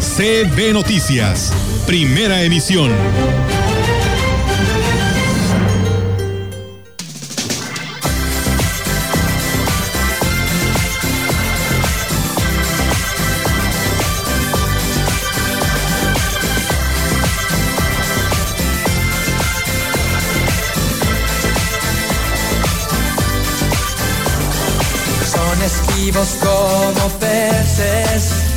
CB Noticias, primera emisión. Son esquivos como peces,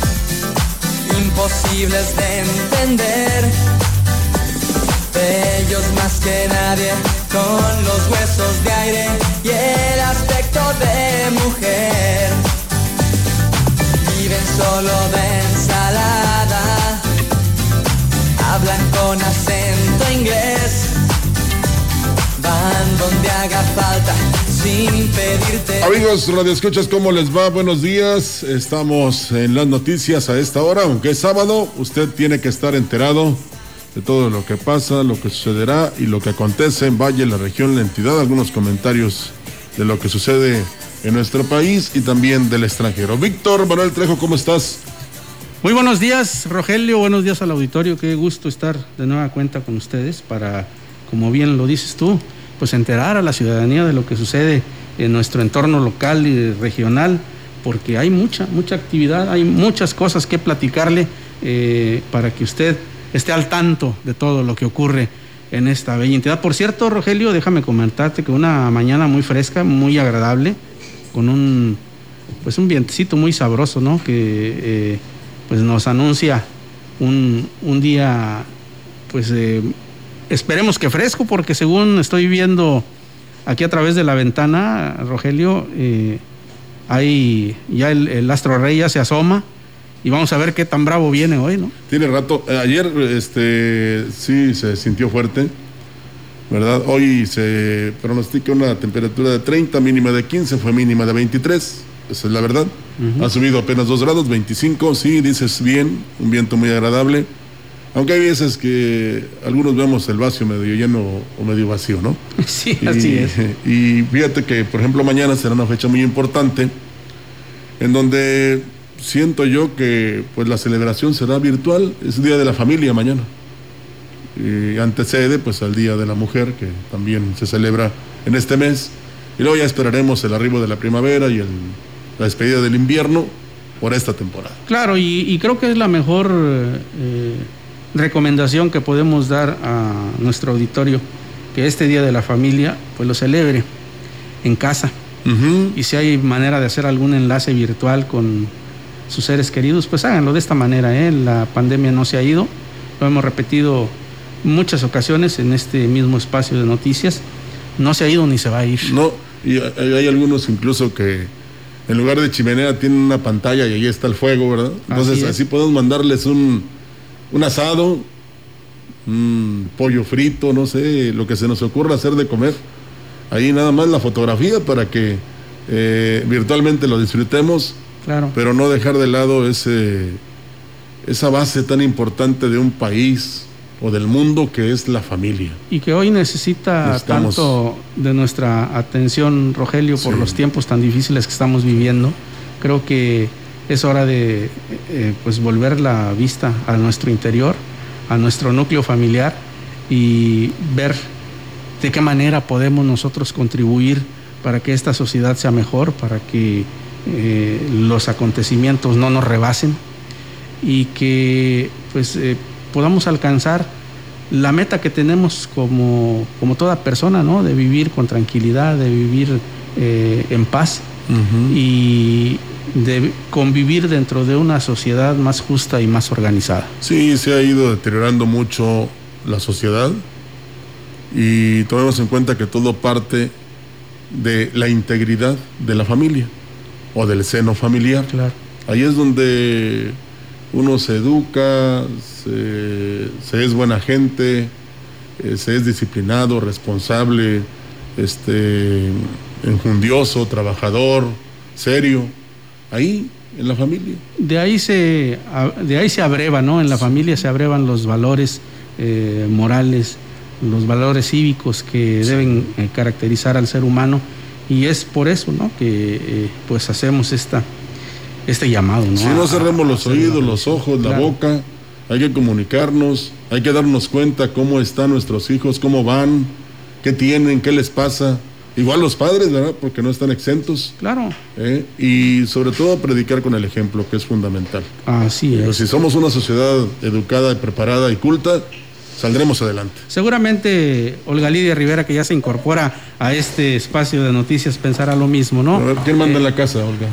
imposibles de entender. Bellos más que nadie, con los huesos de aire y el aspecto de mujer. Viven solo de ensalada, hablan con acento inglés. Van donde haga falta sin pedirte. Amigos, Radio Escuchas, ¿cómo les va? Buenos días. Estamos en las noticias a esta hora, aunque es sábado, usted tiene que estar enterado de todo lo que pasa, lo que sucederá y lo que acontece en Valle, la región, la entidad, algunos comentarios de lo que sucede en nuestro país y también del extranjero. Víctor Manuel Trejo, ¿cómo estás? Muy buenos días, Rogelio. Buenos días al auditorio. Qué gusto estar de nueva cuenta con ustedes para, como bien lo dices tú, pues enterar a la ciudadanía de lo que sucede en nuestro entorno local y regional, porque hay mucha, mucha actividad, hay muchas cosas que platicarle eh, para que usted esté al tanto de todo lo que ocurre en esta bella entidad. Por cierto, Rogelio, déjame comentarte que una mañana muy fresca, muy agradable, con un pues un vientecito muy sabroso, ¿no? Que eh, pues nos anuncia un, un día pues eh, esperemos que fresco, porque según estoy viendo aquí a través de la ventana, Rogelio, eh, hay ya el, el, astro rey ya se asoma y vamos a ver qué tan bravo viene hoy, ¿no? Tiene rato. Eh, ayer, este, sí se sintió fuerte, ¿verdad? Hoy se pronostica una temperatura de 30, mínima de 15, fue mínima de 23. Esa es la verdad. Uh -huh. Ha subido apenas 2 grados, 25, sí, dices bien, un viento muy agradable. Aunque hay veces que algunos vemos el vacío medio lleno o medio vacío, ¿no? Sí, y, así es. Y fíjate que, por ejemplo, mañana será una fecha muy importante en donde siento yo que pues la celebración será virtual, es Día de la Familia mañana. Y antecede pues al Día de la Mujer, que también se celebra en este mes. Y luego ya esperaremos el arribo de la primavera y el, la despedida del invierno por esta temporada. Claro, y, y creo que es la mejor... Eh, recomendación que podemos dar a nuestro auditorio que este día de la familia pues lo celebre en casa. Uh -huh. y si hay manera de hacer algún enlace virtual con sus seres queridos pues háganlo de esta manera ¿eh? la pandemia no se ha ido. Lo hemos repetido muchas ocasiones en este mismo espacio de noticias. No se ha ido ni se va a ir. No y hay algunos incluso que en lugar de chimenea tienen una pantalla y ahí está el fuego verdad entonces así, así podemos mandarles un un asado, un pollo frito, no sé, lo que se nos ocurra hacer de comer. Ahí nada más la fotografía para que eh, virtualmente lo disfrutemos, claro. pero no dejar de lado ese, esa base tan importante de un país o del mundo que es la familia. Y que hoy necesita Estamos... tanto de nuestra atención, Rogelio, por sí. los tiempos tan difíciles que estamos viviendo. Creo que es hora de eh, pues volver la vista a nuestro interior, a nuestro núcleo familiar y ver de qué manera podemos nosotros contribuir para que esta sociedad sea mejor, para que eh, los acontecimientos no nos rebasen y que pues eh, podamos alcanzar la meta que tenemos como, como toda persona, ¿no? De vivir con tranquilidad, de vivir en paz uh -huh. y de convivir dentro de una sociedad más justa y más organizada. Sí, se ha ido deteriorando mucho la sociedad y tomemos en cuenta que todo parte de la integridad de la familia o del seno familiar. Claro. Ahí es donde uno se educa, se, se es buena gente, eh, se es disciplinado, responsable, este, enjundioso, trabajador, serio, ahí en la familia. De ahí se, de ahí se abreva, ¿no? En la familia se abrevan los valores eh, morales, los valores cívicos que deben eh, caracterizar al ser humano y es por eso, ¿no? Que eh, pues hacemos esta, este llamado, ¿no? Si no cerremos los oídos, los ojos, la boca, hay que comunicarnos, hay que darnos cuenta cómo están nuestros hijos, cómo van, qué tienen, qué les pasa Igual los padres, ¿verdad? Porque no están exentos. Claro. ¿eh? Y sobre todo predicar con el ejemplo, que es fundamental. Así es. si somos una sociedad educada, preparada y culta, saldremos adelante. Seguramente Olga Lidia Rivera, que ya se incorpora a este espacio de noticias, pensará lo mismo, ¿no? A ver, ¿quién manda en la casa, Olga?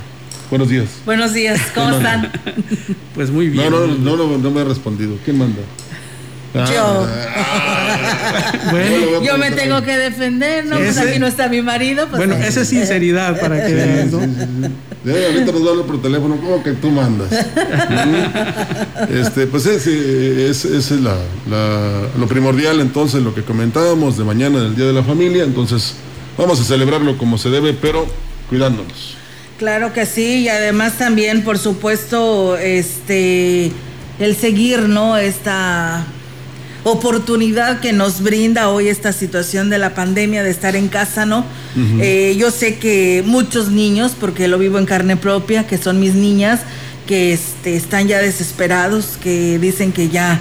Buenos días. Buenos días, ¿cómo están? pues muy bien. No, no, no, no, no me ha respondido. ¿Quién manda? Yo. bueno, yo me tengo que defender, ¿no? Pues aquí no está mi marido. Pues bueno, esa es sinceridad para que vean, ¿no? ahorita nos va a hablar por teléfono, ¿cómo que tú mandas? este, pues ese es, es, la, lo primordial, entonces, lo que comentábamos de mañana, del Día de la Familia. Entonces, vamos a celebrarlo como se debe, pero cuidándonos. Claro que sí, y además también, por supuesto, este el seguir, ¿no? Esta oportunidad que nos brinda hoy esta situación de la pandemia, de estar en casa, ¿no? Eh, yo sé que muchos niños, porque lo vivo en carne propia, que son mis niñas, que este, están ya desesperados, que dicen que ya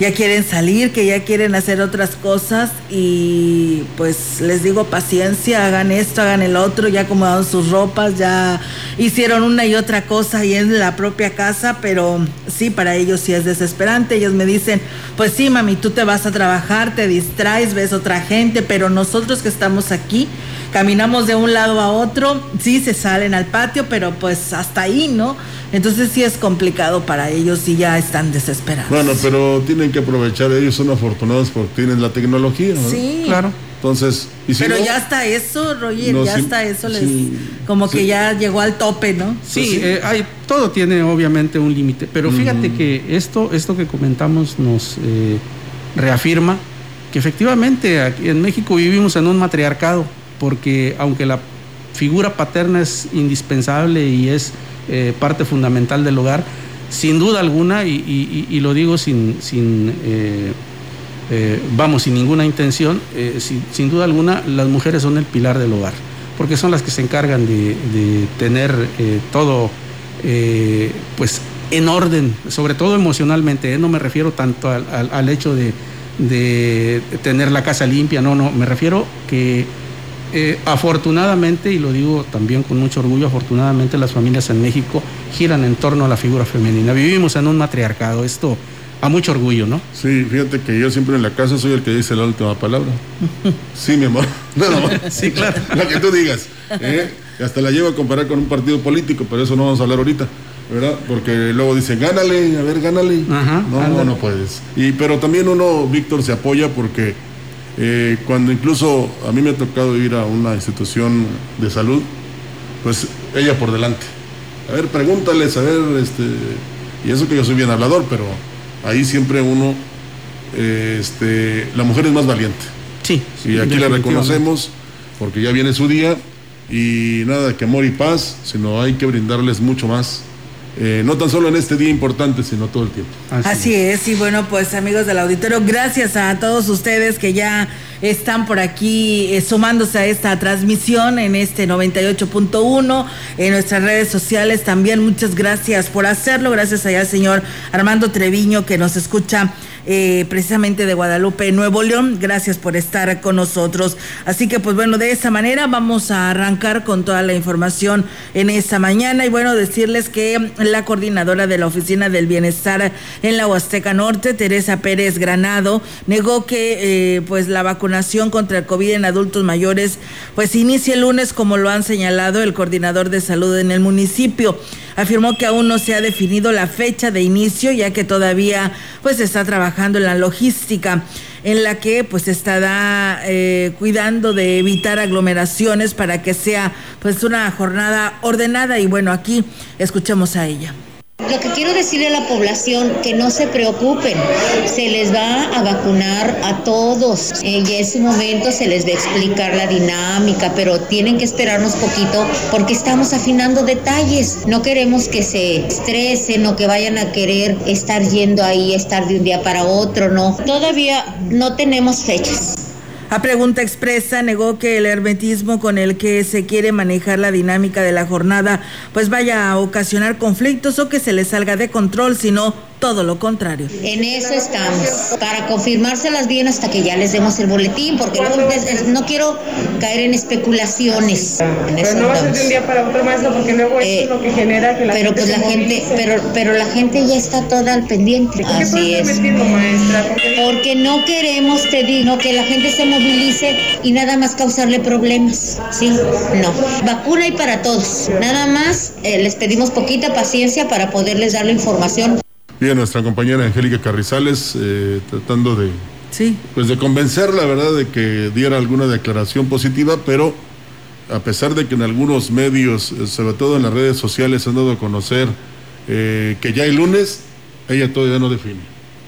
ya quieren salir, que ya quieren hacer otras cosas y pues les digo paciencia, hagan esto, hagan el otro, ya acomodaron sus ropas, ya hicieron una y otra cosa ahí en la propia casa, pero sí, para ellos sí es desesperante. Ellos me dicen, pues sí, mami, tú te vas a trabajar, te distraes, ves otra gente, pero nosotros que estamos aquí, caminamos de un lado a otro, sí se salen al patio, pero pues hasta ahí, ¿no? Entonces sí es complicado para ellos y ya están desesperados. Bueno, pero tienen que aprovechar, ellos son afortunados porque tienen la tecnología, ¿no? Sí. Claro. Entonces, pero ya está eso, Roger, ya está eso, les, como que ya llegó al tope, ¿no? Sí, eh, hay, todo tiene obviamente un límite, pero fíjate que esto, esto que comentamos nos eh, reafirma que efectivamente aquí en México vivimos en un matriarcado, porque aunque la figura paterna es indispensable y es eh, parte fundamental del hogar, sin duda alguna, y, lo digo sin, sin eh, eh, vamos, sin ninguna intención, sin, duda alguna, las mujeres son el pilar del hogar, porque son las que se encargan de, tener todo, pues, en orden, sobre todo emocionalmente, no me refiero tanto al, hecho de, de tener la casa limpia, no, no, me refiero que eh, afortunadamente, y lo digo también con mucho orgullo, afortunadamente las familias en México giran en torno a la figura femenina. Vivimos en un matriarcado, esto a mucho orgullo, ¿no? Sí, fíjate que yo siempre en la casa soy el que dice la última palabra. Sí, mi amor. Sí, claro. Lo que tú digas. ¿eh? Hasta la llevo a comparar con un partido político, pero eso no vamos a hablar ahorita. ¿verdad? Porque luego dicen, gánale, a ver, gánale. no, no, no puedes. Y, pero también uno, Víctor, se apoya porque eh, cuando incluso a mí me ha tocado ir a una institución de salud, pues ella por delante. A ver, pregúntales, a ver, este, y eso que yo soy bien hablador, pero ahí siempre uno, eh, este, la mujer es más valiente. Sí. Y aquí la reconocemos porque ya viene su día y nada que amor y paz, sino hay que brindarles mucho más eh, no tan solo en este día importante, sino todo el tiempo. Así, es. y bueno, pues amigos del auditorio, gracias a todos ustedes que ya están por aquí eh, sumándose a esta transmisión en este 98.1, en nuestras redes sociales también, muchas gracias por hacerlo, gracias allá al señor Armando Treviño que nos escucha eh, precisamente de Guadalupe, Nuevo León. Gracias por estar con nosotros. Así que pues bueno, de esa manera vamos a arrancar con toda la información en esta mañana y bueno, decirles que la coordinadora de la Oficina del Bienestar en la Huasteca Norte, Teresa Pérez Granado, negó que eh, pues la vacunación contra el COVID en adultos mayores pues inicie el lunes como lo han señalado el coordinador de salud en el municipio afirmó que aún no se ha definido la fecha de inicio, ya que todavía pues está trabajando en la logística en la que pues estará eh, cuidando de evitar aglomeraciones para que sea pues una jornada ordenada y bueno aquí escuchemos a ella. Lo que quiero decirle a la población que no se preocupen, se les va a vacunar a todos eh, y en su momento se les va a explicar la dinámica, pero tienen que esperarnos poquito porque estamos afinando detalles. No queremos que se estresen o que vayan a querer estar yendo ahí, estar de un día para otro, no. Todavía no tenemos fechas. A pregunta expresa, negó que el hermetismo con el que se quiere manejar la dinámica de la jornada pues vaya a ocasionar conflictos o que se le salga de control, sino todo lo contrario. En eso estamos, para confirmárselas bien hasta que ya les demos el boletín, porque no, quiero caer en especulaciones. En eso pero no va a ser de un día para otro maestro, porque luego eso es lo que genera que la pero gente pues la gente, pero, pero la gente ya está toda al pendiente. Así es. maestra? Porque no queremos, te digo, que la gente se movilice y nada más causarle problemas. Sí, no. Vacuna y para todos. Nada más eh, les pedimos poquita paciencia para poderles dar la información. Bien, nuestra compañera Angélica Carrizales eh, tratando de, sí. pues de convencer, la verdad, de que diera alguna declaración positiva, pero a pesar de que en algunos medios, eh, sobre todo en las redes sociales, han dado a conocer eh, que ya hay lunes, ella todavía no define.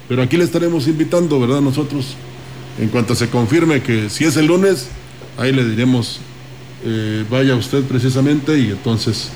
Pero aquí le estaremos invitando, ¿verdad? Nosotros, en cuanto se confirme que si es el lunes, ahí le diremos, vaya usted precisamente y entonces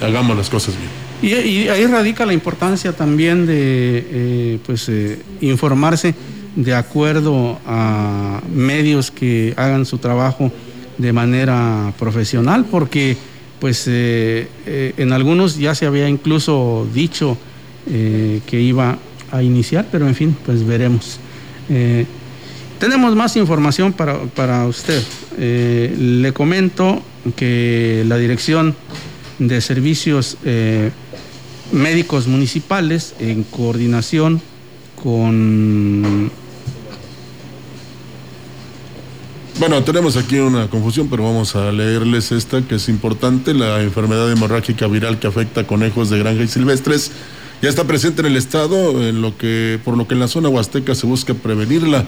hagamos las cosas bien. Y, ahí radica la importancia también de eh, pues, eh, informarse de acuerdo a medios que hagan su trabajo de manera profesional, porque pues eh, en algunos ya se había incluso dicho que iba a iniciar, pero en fin, pues veremos. tenemos más información para, para usted. le comento que la Dirección de Servicios médicos municipales en coordinación con... Bueno, tenemos aquí una confusión, pero vamos a leerles esta que es importante. La enfermedad hemorrágica viral que afecta conejos de granja y silvestres ya está presente en el estado, en lo que, por lo que en la zona huasteca se busca prevenirla.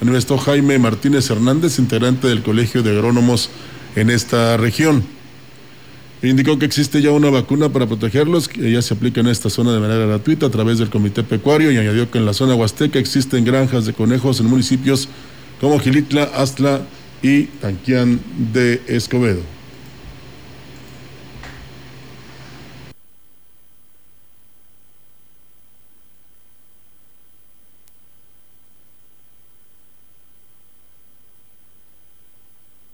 Manifestó Jaime Martínez Hernández, integrante del Colegio de Agrónomos en esta región. Indicó que existe ya una vacuna para protegerlos, que ya se aplica en esta zona de manera gratuita a través del Comité Pecuario y añadió que en la zona huasteca existen granjas de conejos en municipios como Gilitla, Astla y Tanquián de Escobedo.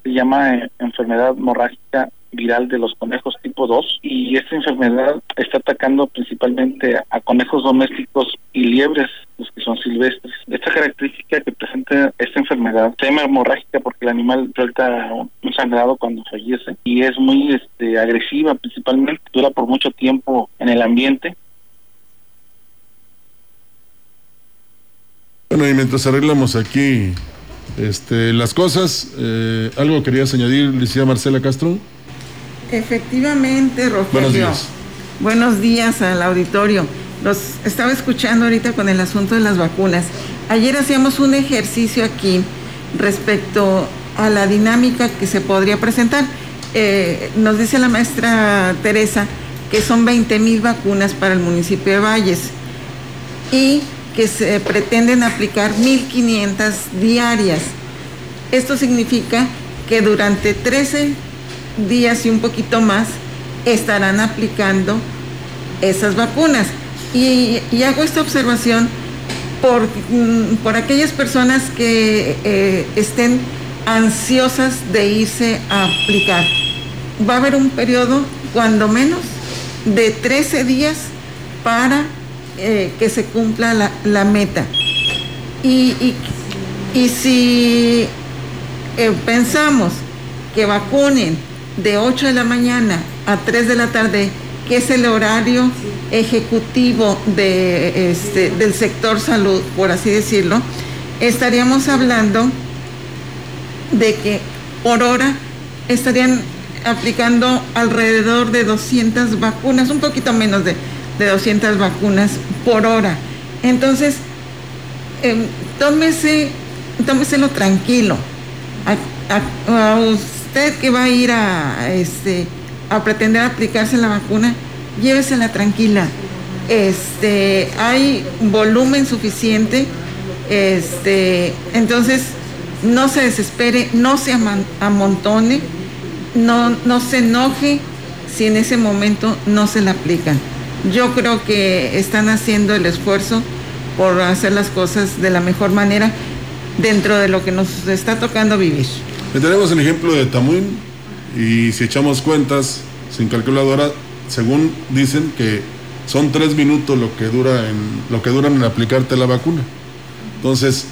Llama eh, enfermedad hemorrágica viral de los conejos tipo 2 y esta enfermedad está atacando principalmente a conejos domésticos y liebres, los que son silvestres. Esta característica que presenta esta enfermedad se llama hemorrágica porque el animal suelta un sangrado cuando fallece y es muy este, agresiva principalmente, dura por mucho tiempo en el ambiente Bueno, y mientras arreglamos aquí este, las cosas, eh, ¿algo querías añadir, Licia Marcela Castro? Efectivamente, Rogelio. Buenos días. Buenos días al auditorio. Los estaba escuchando ahorita con el asunto de las vacunas. Ayer hacíamos un ejercicio aquí respecto a la dinámica que se podría presentar. Eh, nos dice la maestra Teresa que son 20 mil vacunas para el municipio de Valles y que se pretenden aplicar 1.500 diarias. Esto significa que durante 13 días y un poquito más estarán aplicando esas vacunas. Y, hago esta observación por, mm, por aquellas personas que eh, estén ansiosas de irse a aplicar. Va a haber un periodo, cuando menos, de 13 días para eh, que se cumpla la, meta. Y, y, si eh, pensamos que vacunen de 8 de la mañana a 3 de la tarde, que es el horario ejecutivo de, este, del sector salud, por así decirlo, estaríamos hablando de que por hora estarían aplicando alrededor de 200 vacunas, un poquito menos de, de 200 vacunas por hora. Entonces, eh, tómese, tómeselo tranquilo. Usted que va a ir a, este, a pretender aplicarse la vacuna, llévesela tranquila. Este, hay volumen suficiente, este, entonces no se desespere, no se amontone, no, no se enoje si en ese momento no se la aplican. Yo creo que están haciendo el esfuerzo por hacer las cosas de la mejor manera dentro de lo que nos está tocando vivir. Tenemos el ejemplo de Tamuín y si echamos cuentas sin calculadora, según dicen que son tres minutos lo que dura en lo que duran en aplicarte la vacuna. Entonces,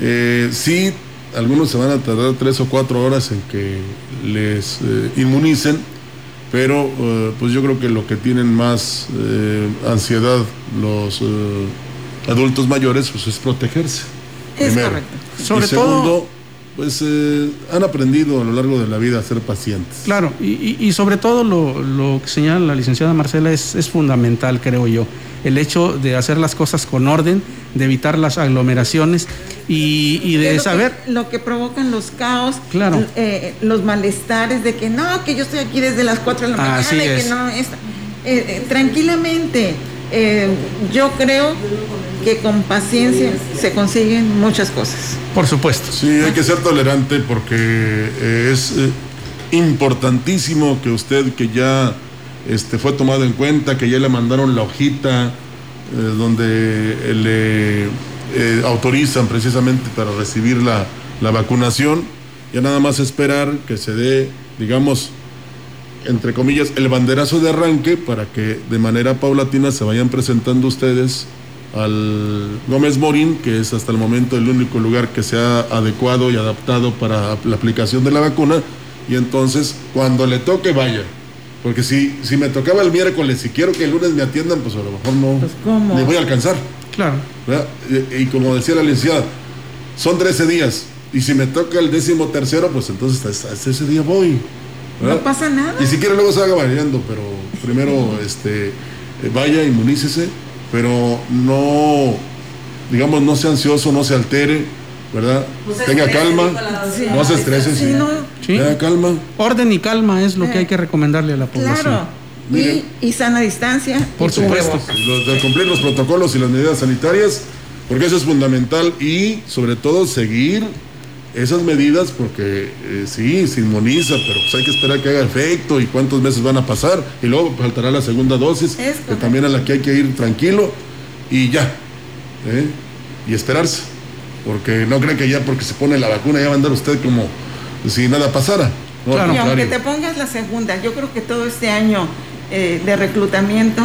eh, sí, algunos se van a tardar tres o cuatro horas en que les eh, inmunicen, pero eh, pues yo creo que lo que tienen más ansiedad los adultos mayores pues es protegerse. Es correcto. Sobre segundo, pues eh, han aprendido a lo largo de la vida a ser pacientes. Claro, y, sobre todo lo, que señala la licenciada Marcela es, es, fundamental, creo yo, el hecho de hacer las cosas con orden, de evitar las aglomeraciones y, de saber... lo que provocan los caos, claro. Eh, los malestares de que no, que yo estoy aquí desde las 4 de la mañana, y que no... Eh, tranquilamente, yo creo que con paciencia se consiguen muchas cosas. Por supuesto. Sí, hay que ser tolerante porque eh, es eh, importantísimo que usted que ya este, fue tomado en cuenta, que ya le mandaron la hojita eh, donde le autorizan precisamente para recibir la, la vacunación, ya nada más esperar que se dé, digamos, entre comillas, el banderazo de arranque para que de manera paulatina se vayan presentando ustedes al Gómez Morín, que es hasta el momento el único lugar que se ha adecuado y adaptado para la aplicación de la vacuna, y entonces cuando le toque vaya. Porque si, si me tocaba el miércoles y quiero que el lunes me atiendan, pues a lo mejor no pues me voy a alcanzar. Claro. Y, como decía la licenciada, son 13 días. Y si me toca el décimo tercero, pues entonces hasta, ese día voy. No pasa nada. Y si quiere luego se haga variando, pero primero este, vaya, inmunícese pero no, digamos, no sea ansioso, no se altere, ¿verdad? Tenga calma, no se estrese, sí, tenga calma. Orden y calma es lo que hay que recomendarle a la población. Claro. Y, sana distancia. Por supuesto. de cumplir los protocolos y las medidas sanitarias, porque eso es fundamental y sobre todo seguir esas medidas porque eh, sí, se inmuniza, pero pues hay que esperar que haga efecto y cuántos meses van a pasar y luego faltará la segunda dosis, que también a la que hay que ir tranquilo y ya, ¿eh? y esperarse, porque no creen que ya porque se pone la vacuna ya va a andar usted como si nada pasara. y aunque te pongas la segunda, yo creo que todo este año eh, de reclutamiento,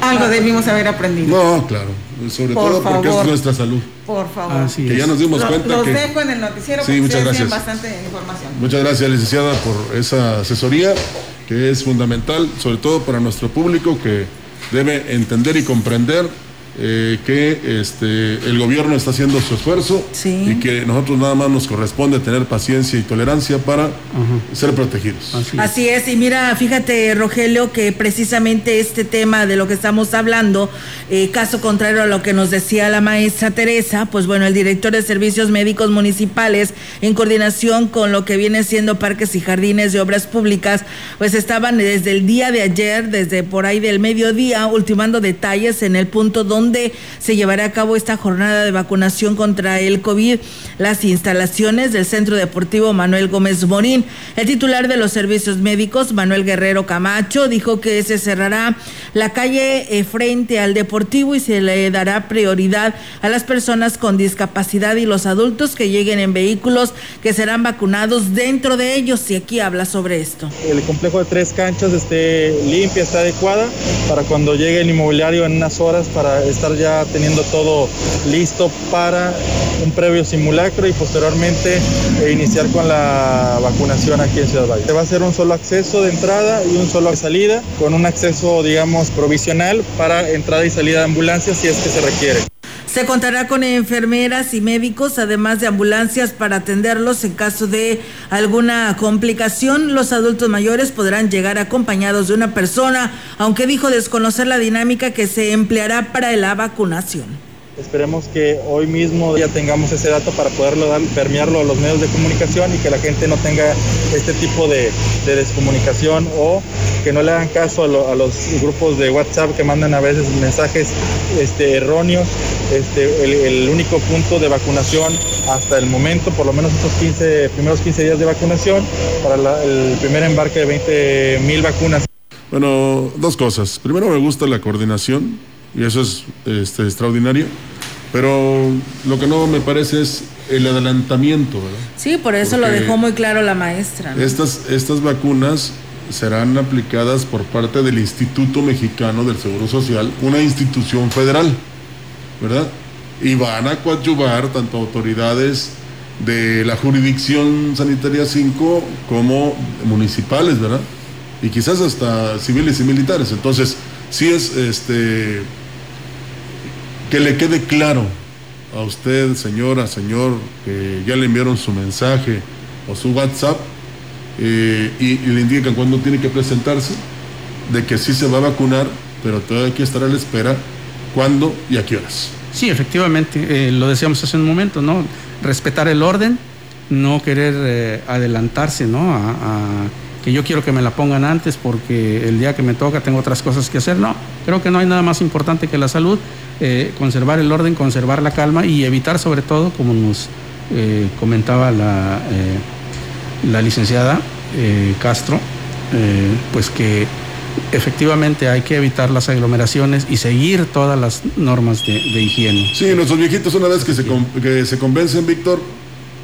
algo debimos haber aprendido. No, claro sobre todo porque es nuestra salud. Por favor. que ya nos dimos cuenta. Los que... dejo en el noticiero sí, muchas gracias. bastante información. Muchas gracias, licenciada, por esa asesoría que es fundamental, sobre todo para nuestro público que debe entender y comprender eh, que este, el gobierno está haciendo su esfuerzo y que nosotros nada más nos corresponde tener paciencia y tolerancia para ser protegidos. Así es. y mira, fíjate Rogelio que precisamente este tema de lo que estamos hablando, eh, caso contrario a lo que nos decía la maestra Teresa, pues bueno, el director de Servicios Médicos Municipales, en coordinación con lo que viene siendo Parques y Jardines de Obras Públicas, pues estaban desde el día de ayer, desde por ahí del mediodía, ultimando detalles en el punto donde se llevará a cabo esta jornada de vacunación contra el COVID, las instalaciones del Centro Deportivo Manuel Gómez Morín. El titular de los servicios médicos, Manuel Guerrero Camacho, dijo que se cerrará la calle eh, frente al Deportivo y se le dará prioridad a las personas con discapacidad y los adultos que lleguen en vehículos que serán vacunados dentro de ellos. Y aquí habla sobre esto. El complejo de tres canchas esté limpia, está adecuada para cuando llegue el inmobiliario en unas horas para estar ya teniendo todo listo para un previo simulacro y posteriormente eh, iniciar con la vacunación aquí en Ciudad Valle. Se va a hacer un solo acceso de entrada y un solo de salida, con un acceso, digamos, provisional para entrada y salida de ambulancias si es que se requiere. Se contará con enfermeras y médicos, además de ambulancias para atenderlos en caso de alguna complicación. Los adultos mayores podrán llegar acompañados de una persona, aunque dijo desconocer la dinámica que se empleará para la vacunación Esperemos que hoy mismo ya tengamos ese dato para poderlo dar, permearlo a los medios de comunicación y que la gente no tenga este tipo de, descomunicación o que no le hagan caso a, los grupos de WhatsApp que mandan a veces mensajes este, erróneos. Este, el, único punto de vacunación hasta el momento, por lo menos estos 15, primeros 15 días de vacunación, para el primer embarque de 20 mil vacunas. Bueno, dos cosas. Primero me gusta la coordinación y eso es este, extraordinario. Pero lo que no me parece es el adelantamiento, ¿verdad? Sí, por eso lo dejó muy claro la maestra. Estas, estas vacunas serán aplicadas por parte del Instituto Mexicano del Seguro Social, una institución federal, ¿verdad? Y van a coadyuvar tanto autoridades de la jurisdicción sanitaria 5 como municipales, ¿verdad? Y quizás hasta civiles y militares. Entonces, sí es este que le quede claro a usted, señora, señor, que ya le enviaron su mensaje o su WhatsApp eh, y, le indican cuándo tiene que presentarse, de que sí se va a vacunar, pero todavía hay que estar a la espera cuándo y a qué horas. Sí, efectivamente, eh, lo decíamos hace un momento, ¿no? Respetar el orden, no querer eh, adelantarse, ¿no? a que yo quiero que me la pongan antes porque el día que me toca tengo otras cosas que hacer. No, creo que no hay nada más importante que la salud, eh, conservar el orden, conservar la calma y evitar sobre todo, como nos eh, comentaba la, eh, la licenciada Castro, pues que efectivamente hay que evitar las aglomeraciones y seguir todas las normas de, higiene. Sí, nuestros viejitos una vez que se, que se convencen, Víctor,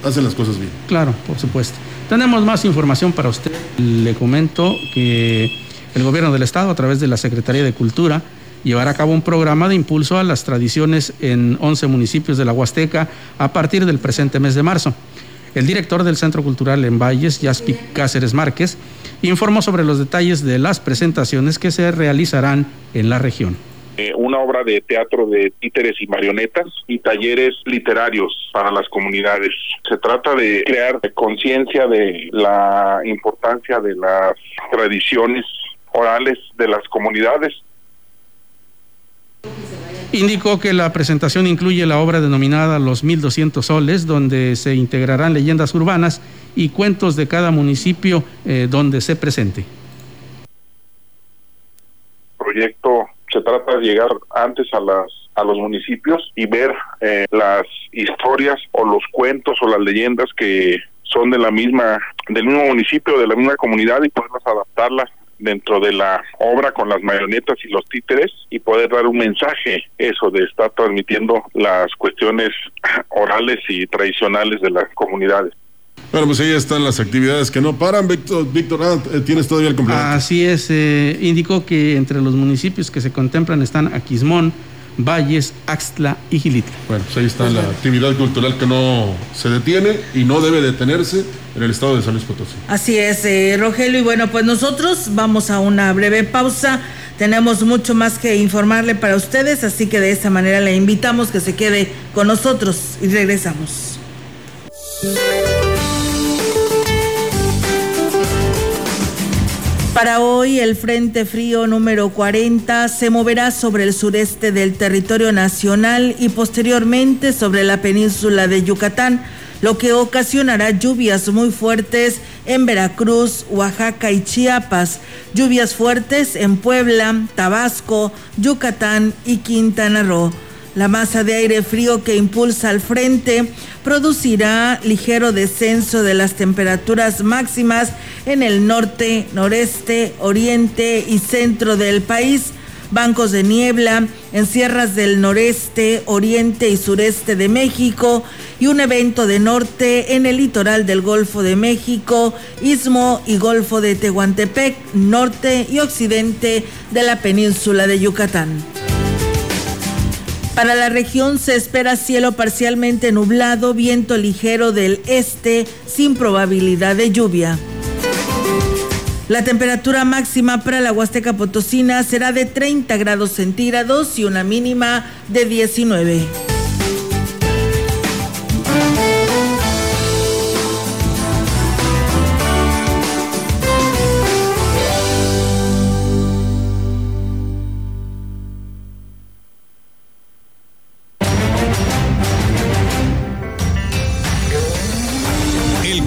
hacen las cosas bien. Claro, por supuesto. Tenemos más información para usted. Le comento que el gobierno del estado, a través de la Secretaría de Cultura, llevará a cabo un programa de impulso a las tradiciones en 11 municipios de la Huasteca a partir del presente mes de marzo. El director del Centro Cultural en Valles, Yaspi Cáceres Márquez, informó sobre los detalles de las presentaciones que se realizarán en la región. Eh, una obra de teatro de títeres y marionetas y talleres literarios para las comunidades. Se trata de crear conciencia de la importancia de las tradiciones orales de las comunidades. Indicó que la presentación incluye la obra denominada Los 1200 soles, donde se integrarán leyendas urbanas y cuentos de cada municipio eh, donde se presente. Proyecto se trata de llegar antes a las a los municipios y ver eh, las historias o los cuentos o las leyendas que son de la misma del mismo municipio de la misma comunidad y poderlas adaptarlas dentro de la obra con las marionetas y los títeres y poder dar un mensaje eso de estar transmitiendo las cuestiones orales y tradicionales de las comunidades. Bueno, pues ahí están las actividades que no paran. Víctor, Víctor ah, eh, tienes todavía el complemento. Así es, eh, indicó que entre los municipios que se contemplan están Aquismón, Valles, Axtla y Gilitla. Bueno, pues ahí está la actividad cultural que no se detiene y no debe detenerse en el estado de San Luis Potosí. Así es, eh, Rogelio. Y bueno, pues nosotros vamos a una breve pausa. Tenemos mucho más que informarle para ustedes, así que de esta manera le invitamos que se quede con nosotros y regresamos. Para hoy, el Frente Frío número 40 se moverá sobre el sureste del territorio nacional y posteriormente sobre la península de Yucatán, lo que ocasionará lluvias muy fuertes en Veracruz, Oaxaca y Chiapas, lluvias fuertes en Puebla, Tabasco, Yucatán y Quintana Roo. La masa de aire frío que impulsa al frente producirá ligero descenso de las temperaturas máximas en el norte, noreste, oriente y centro del país. Bancos de niebla en sierras del noreste, oriente y sureste de México y un evento de norte en el litoral del Golfo de México, Istmo y Golfo de Tehuantepec, norte y occidente de la península de Yucatán. Para la región se espera cielo parcialmente nublado, viento ligero del este sin probabilidad de lluvia. La temperatura máxima para la Huasteca Potosina será de 30 grados centígrados y una mínima de 19.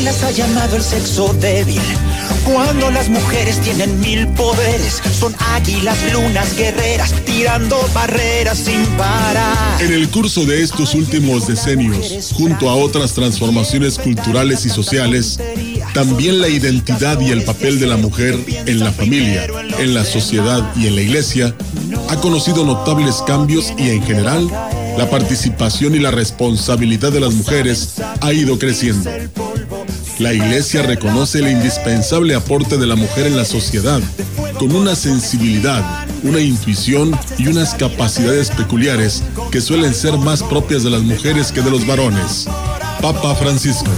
¿Quién las ha llamado el sexo débil? Cuando las mujeres tienen mil poderes, son águilas, lunas, guerreras, tirando barreras sin parar. En el curso de estos últimos decenios, junto a otras transformaciones culturales y sociales, también la identidad y el papel de la mujer en la familia, en la sociedad y en la iglesia ha conocido notables cambios y en general la participación y la responsabilidad de las mujeres ha ido creciendo. La Iglesia reconoce el indispensable aporte de la mujer en la sociedad, con una sensibilidad, una intuición y unas capacidades peculiares que suelen ser más propias de las mujeres que de los varones. Papa Francisco.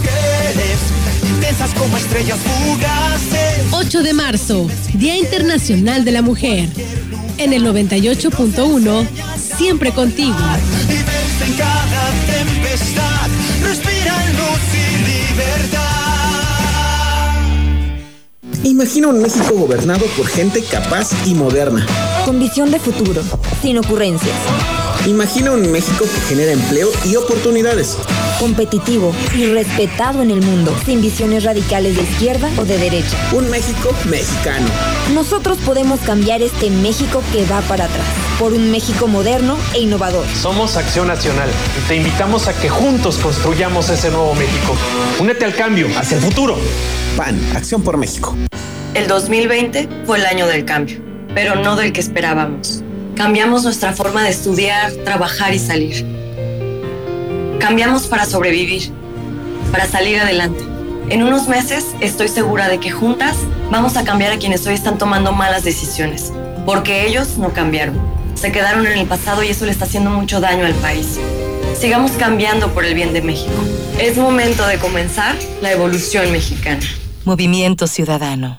8 de marzo, Día Internacional de la Mujer. En el 98.1, siempre contigo. Imagina un México gobernado por gente capaz y moderna. Con visión de futuro, sin ocurrencias. Imagina un México que genera empleo y oportunidades. Competitivo y respetado en el mundo, sin visiones radicales de izquierda o de derecha. Un México mexicano. Nosotros podemos cambiar este México que va para atrás, por un México moderno e innovador. Somos Acción Nacional y te invitamos a que juntos construyamos ese nuevo México. Únete al cambio, hacia el futuro. PAN, Acción por México. El 2020 fue el año del cambio, pero no del que esperábamos. Cambiamos nuestra forma de estudiar, trabajar y salir. Cambiamos para sobrevivir, para salir adelante. En unos meses estoy segura de que juntas vamos a cambiar a quienes hoy están tomando malas decisiones, porque ellos no cambiaron. Se quedaron en el pasado y eso le está haciendo mucho daño al país. Sigamos cambiando por el bien de México. Es momento de comenzar la evolución mexicana. Movimiento Ciudadano.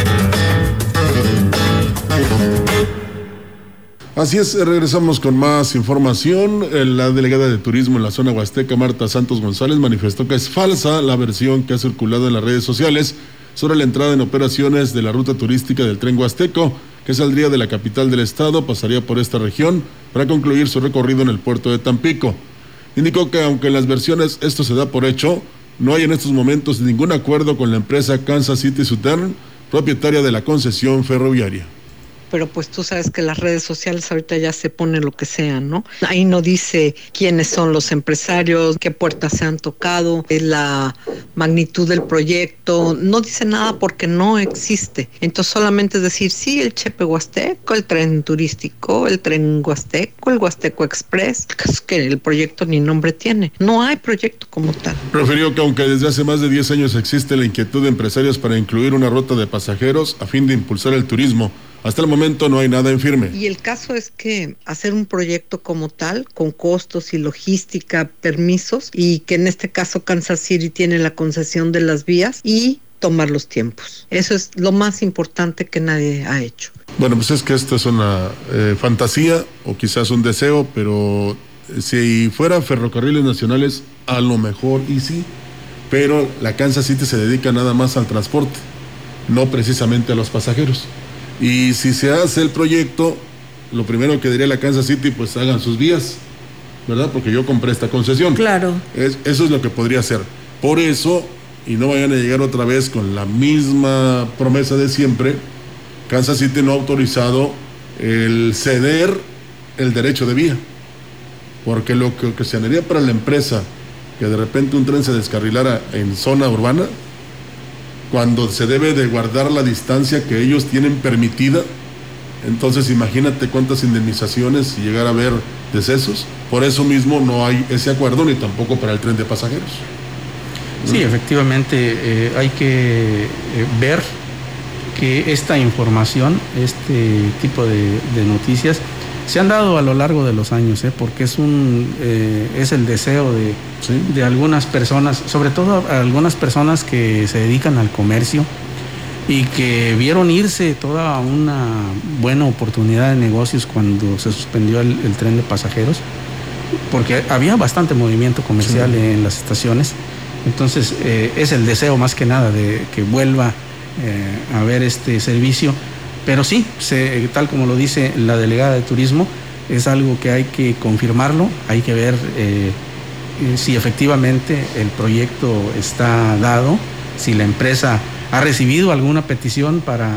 Así es, regresamos con más información. La delegada de turismo en la zona huasteca, Marta Santos González, manifestó que es falsa la versión que ha circulado en las redes sociales sobre la entrada en operaciones de la ruta turística del tren huasteco, que saldría de la capital del estado, pasaría por esta región para concluir su recorrido en el puerto de Tampico. Indicó que aunque en las versiones esto se da por hecho, no hay en estos momentos ningún acuerdo con la empresa Kansas City Southern, propietaria de la concesión ferroviaria. Pero pues tú sabes que las redes sociales ahorita ya se pone lo que sea, ¿no? Ahí no dice quiénes son los empresarios, qué puertas se han tocado, la magnitud del proyecto, no dice nada porque no existe. Entonces solamente es decir, sí, el Chepe Huasteco, el tren turístico, el tren Huasteco, el Huasteco Express, es que el proyecto ni nombre tiene. No hay proyecto como tal. Refirió que aunque desde hace más de 10 años existe la inquietud de empresarios para incluir una ruta de pasajeros a fin de impulsar el turismo, hasta el momento no hay nada en firme. Y el caso es que hacer un proyecto como tal, con costos y logística, permisos, y que en este caso Kansas City tiene la concesión de las vías y tomar los tiempos. Eso es lo más importante que nadie ha hecho. Bueno, pues es que esto es una eh, fantasía o quizás un deseo, pero si fuera ferrocarriles nacionales, a lo mejor y sí, pero la Kansas City se dedica nada más al transporte, no precisamente a los pasajeros. Y si se hace el proyecto, lo primero que diría la Kansas City, pues hagan sus vías, ¿verdad? Porque yo compré esta concesión. Claro. eso es lo que podría ser. Por eso, y no vayan a llegar otra vez con la misma promesa de siempre, Kansas City no ha autorizado el ceder el derecho de vía. Porque lo que ocasionaría para la empresa que de repente un tren se descarrilara en zona urbana, cuando se debe de guardar la distancia que ellos tienen permitida. Entonces imagínate cuántas indemnizaciones y llegar a haber decesos. Por eso mismo no hay ese acuerdo ni tampoco para el tren de pasajeros. Sí, efectivamente eh, hay que eh, ver que esta información, este tipo de, noticias, se han dado a lo largo de los años, ¿eh? porque es, un, eh, es el deseo de, de, algunas personas, sobre todo algunas personas que se dedican al comercio y que vieron irse toda una buena oportunidad de negocios cuando se suspendió el, el tren de pasajeros, porque había bastante movimiento comercial sí. en las estaciones. Entonces eh, es el deseo más que nada de que vuelva eh, a ver este servicio pero sí, tal como lo dice la delegada de turismo, es algo que hay que confirmarlo, hay que ver eh, si efectivamente el proyecto está dado, si la empresa ha recibido alguna petición para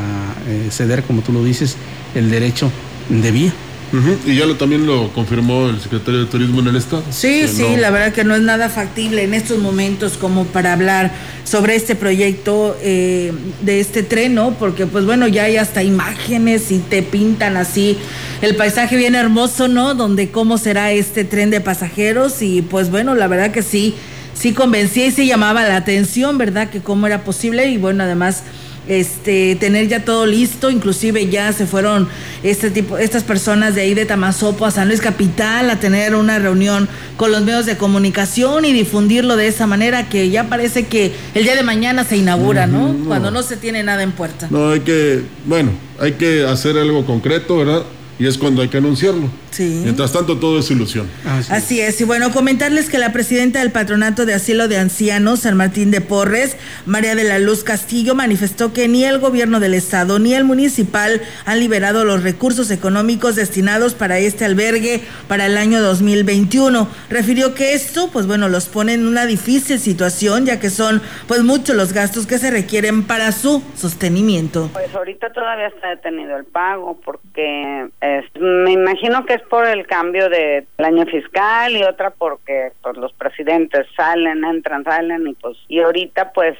eh, ceder, como tú lo dices, el derecho de vía. Uh -huh. Y ya lo, también lo confirmó el secretario de Turismo en el Estado. Sí, sí, no... la verdad que no es nada factible en estos momentos como para hablar sobre este proyecto eh, de este tren, ¿no? Porque pues bueno, ya hay hasta imágenes y te pintan así el paisaje bien hermoso, ¿no? Donde cómo será este tren de pasajeros y pues bueno, la verdad que sí, sí convencía y sí llamaba la atención, ¿verdad? Que cómo era posible y bueno, además este tener ya todo listo, inclusive ya se fueron este tipo, estas personas de ahí de Tamazopo a San Luis Capital a tener una reunión con los medios de comunicación y difundirlo de esa manera que ya parece que el día de mañana se inaugura, ¿no? no. Cuando no se tiene nada en puerta. No, hay que, bueno, hay que hacer algo concreto, ¿verdad? Y es cuando hay que anunciarlo. Sí. Mientras tanto, todo es ilusión. Así, Así es. Y bueno, comentarles que la presidenta del Patronato de Asilo de Ancianos, San Martín de Porres, María de la Luz Castillo, manifestó que ni el gobierno del Estado ni el municipal han liberado los recursos económicos destinados para este albergue para el año 2021. Refirió que esto, pues bueno, los pone en una difícil situación, ya que son pues muchos los gastos que se requieren para su sostenimiento. Pues ahorita todavía está detenido el pago porque es, me imagino que es por el cambio del de año fiscal y otra porque pues, los presidentes salen, entran, salen y pues y ahorita pues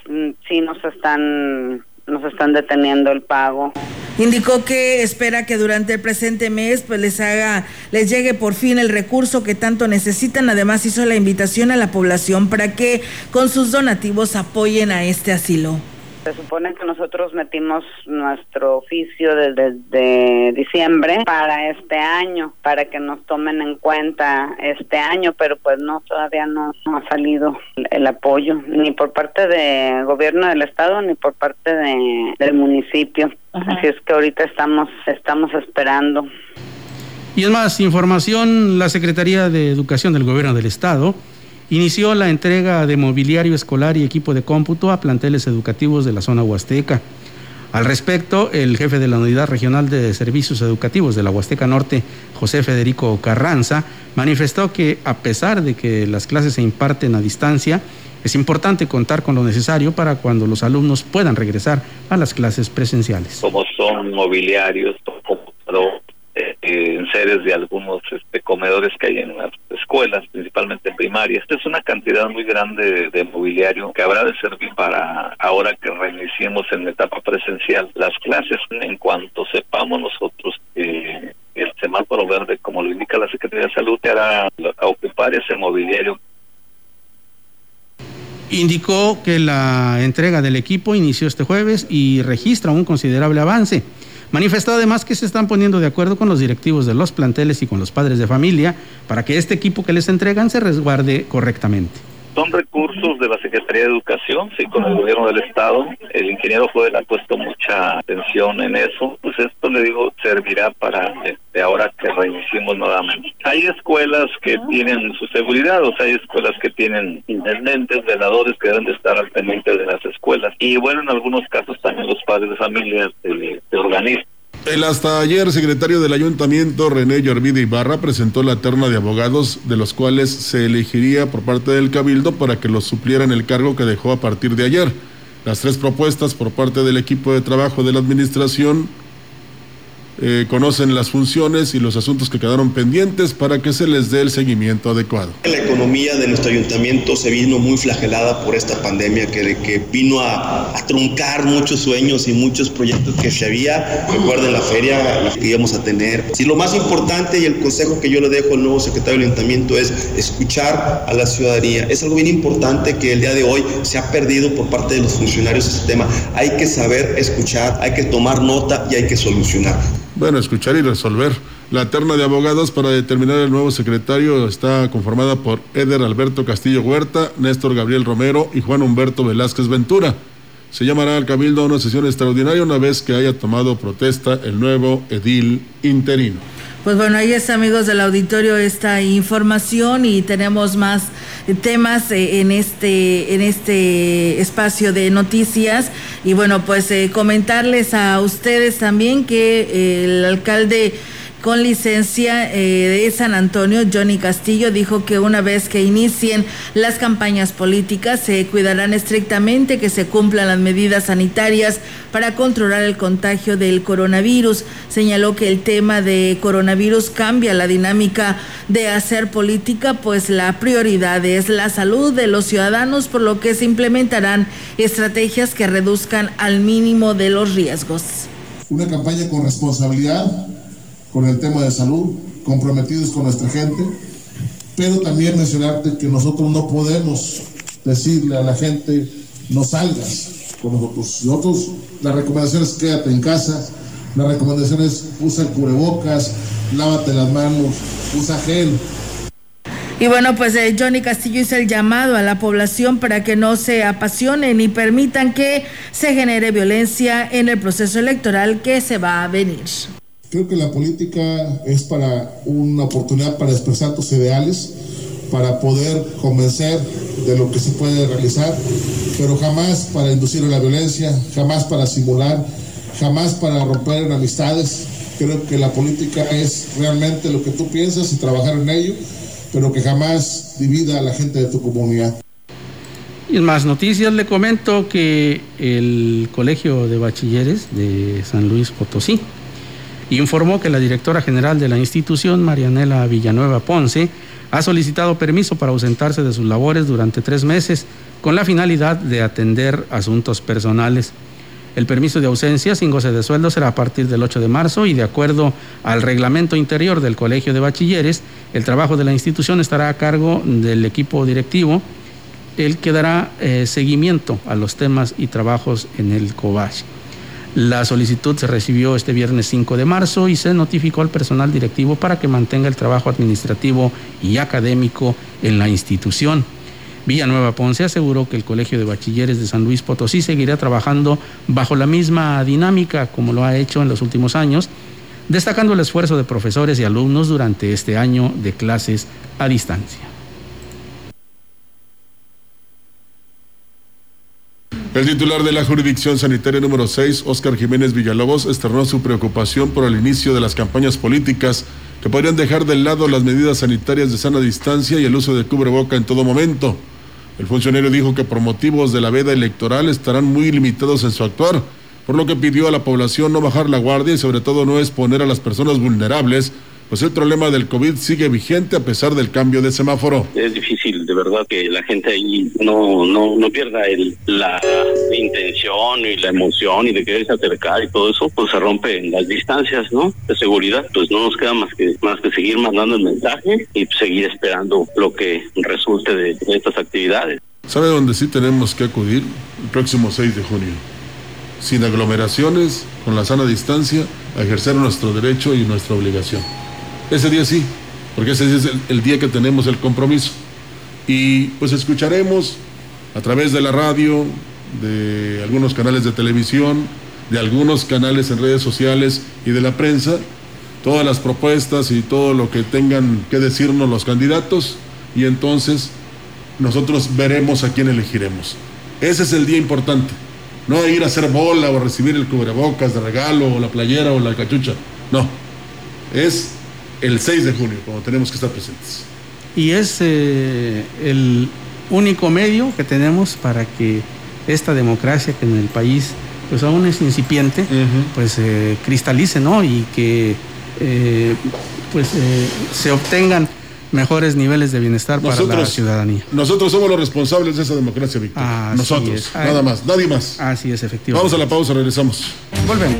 sí nos están nos están deteniendo el pago. Indicó que espera que durante el presente mes pues les haga les llegue por fin el recurso que tanto necesitan. Además hizo la invitación a la población para que con sus donativos apoyen a este asilo. Se supone que nosotros metimos nuestro oficio desde, desde, diciembre para este año, para que nos tomen en cuenta este año, pero pues no, todavía no, no ha salido el, el, apoyo, ni por parte del gobierno del estado, ni por parte de, del municipio. Ajá. Así es que ahorita estamos, estamos esperando. Y es más, información, la Secretaría de Educación del Gobierno del Estado inició la entrega de mobiliario escolar y equipo de cómputo a planteles educativos de la zona huasteca. Al respecto, el jefe de la Unidad Regional de Servicios Educativos de la Huasteca Norte, José Federico Carranza, manifestó que a pesar de que las clases se imparten a distancia, es importante contar con lo necesario para cuando los alumnos puedan regresar a las clases presenciales. Como son mobiliarios, enseres de algunos este, comedores que hay en las escuelas, principalmente primarias. Esta es una cantidad muy grande de, mobiliario que habrá de servir para ahora que reiniciemos en la etapa presencial las clases. En cuanto sepamos nosotros que el semáforo verde, como lo indica la Secretaría de Salud, hará a ocupar ese mobiliario indicó que la entrega del equipo inició este jueves y registra un considerable avance. Manifestó además que se están poniendo de acuerdo con los directivos de los planteles y con los padres de familia para que este equipo que les entregan se resguarde correctamente. Son recursos de la Secretaría de Educación, sí, con el gobierno del Estado. El ingeniero Joel ha puesto mucha atención en eso. Pues esto, le digo, servirá para este, ahora que reiniciemos nuevamente. Hay escuelas que tienen su seguridad, o sea, hay escuelas que tienen intendentes, veladores que deben de estar al pendiente de las escuelas. Y bueno, en algunos casos también los padres de familia se, se organizan el hasta ayer secretario del ayuntamiento, René Yorvide Ibarra, presentó la terna de abogados de los cuales se elegiría por parte del cabildo para que los suplieran el cargo que dejó a partir de ayer. Las tres propuestas por parte del equipo de trabajo de la administración eh, conocen las funciones y los asuntos que quedaron pendientes para que se les dé el seguimiento adecuado. La economía de nuestro ayuntamiento se vino muy flagelada por esta pandemia que, que vino a, truncar muchos sueños y muchos proyectos que se había. Recuerden la feria la que íbamos a tener. Y lo más importante y el consejo que yo le dejo al nuevo secretario del ayuntamiento es escuchar a la ciudadanía. Es algo bien importante que el día de hoy se ha perdido por parte de los funcionarios ese tema. Hay que saber escuchar, hay que tomar nota y hay que solucionar. Bueno, escuchar y resolver. La terna de abogados para determinar el nuevo secretario está conformada por Eder Alberto Castillo Huerta, Néstor Gabriel Romero y Juan Humberto Velázquez Ventura. Se llamará al Cabildo a una sesión extraordinaria una vez que haya tomado protesta el nuevo edil interino. Pues bueno, ahí está, amigos del auditorio, esta información y tenemos más temas eh, en este, en este espacio de noticias. Y bueno, pues eh, comentarles a ustedes también que eh, el alcalde con licencia eh, de San Antonio, Johnny Castillo, dijo que una vez que inicien las campañas políticas se cuidarán estrictamente que se cumplan las medidas sanitarias para controlar el contagio del coronavirus. Señaló que el tema de coronavirus cambia la dinámica de hacer política, pues la prioridad es la salud de los ciudadanos, por lo que se implementarán estrategias que reduzcan al mínimo de los riesgos. Una campaña con responsabilidad con el tema de salud, comprometidos con nuestra gente, pero también mencionarte que nosotros no podemos decirle a la gente no salgas con nosotros. Nosotros, la recomendación es quédate en casa, la recomendación es usa el cubrebocas, lávate las manos, usa gel. Y bueno, pues eh, Johnny Castillo hizo el llamado a la población para que no se apasionen y permitan que se genere violencia en el proceso electoral que se va a venir. Creo que la política es para una oportunidad para expresar tus ideales, para poder convencer de lo que se puede realizar, pero jamás para inducir a la violencia, jamás para simular, jamás para romper amistades. Creo que la política es realmente lo que tú piensas y trabajar en ello, pero que jamás divida a la gente de tu comunidad. Y en más noticias le comento que el Colegio de Bachilleres de San Luis Potosí informó que la directora general de la institución, Marianela Villanueva Ponce, ha solicitado permiso para ausentarse de sus labores durante tres meses con la finalidad de atender asuntos personales. El permiso de ausencia sin goce de sueldo será a partir del 8 de marzo y de acuerdo al reglamento interior del Colegio de Bachilleres, el trabajo de la institución estará a cargo del equipo directivo, el que dará eh, seguimiento a los temas y trabajos en el COBACH. La solicitud se recibió este viernes 5 de marzo y se notificó al personal directivo para que mantenga el trabajo administrativo y académico en la institución. Villanueva Ponce aseguró que el Colegio de Bachilleres de San Luis Potosí seguirá trabajando bajo la misma dinámica como lo ha hecho en los últimos años, destacando el esfuerzo de profesores y alumnos durante este año de clases a distancia. El titular de la jurisdicción sanitaria número 6, Óscar Jiménez Villalobos, externó su preocupación por el inicio de las campañas políticas que podrían dejar de lado las medidas sanitarias de sana distancia y el uso de cubreboca en todo momento. El funcionario dijo que por motivos de la veda electoral estarán muy limitados en su actuar, por lo que pidió a la población no bajar la guardia y sobre todo no exponer a las personas vulnerables pues el problema del COVID sigue vigente a pesar del cambio de semáforo. Es difícil, de verdad, que la gente ahí no, no, no pierda el, la intención y la emoción y de quererse acercar y todo eso, pues se rompen las distancias, ¿no? De seguridad, pues no nos queda más que, más que seguir mandando el mensaje y seguir esperando lo que resulte de, de estas actividades. ¿Sabe dónde sí tenemos que acudir? El próximo 6 de junio. Sin aglomeraciones, con la sana distancia, a ejercer nuestro derecho y nuestra obligación. Ese día sí, porque ese es el día que tenemos el compromiso. Y pues escucharemos a través de la radio, de algunos canales de televisión, de algunos canales en redes sociales y de la prensa, todas las propuestas y todo lo que tengan que decirnos los candidatos y entonces nosotros veremos a quién elegiremos. Ese es el día importante. No ir a hacer bola o recibir el cubrebocas de regalo o la playera o la cachucha. No. Es el 6 de junio cuando tenemos que estar presentes. Y es eh, el único medio que tenemos para que esta democracia que en el país pues aún es incipiente, uh -huh. pues eh, cristalice, ¿no? Y que eh, pues se obtengan mejores niveles de bienestar nosotros, para la ciudadanía. Nosotros somos los responsables de esa democracia, Víctor. Así nosotros, es. nada más, nadie más. Así es, efectivamente. Vamos a la pausa, regresamos. Volvemos.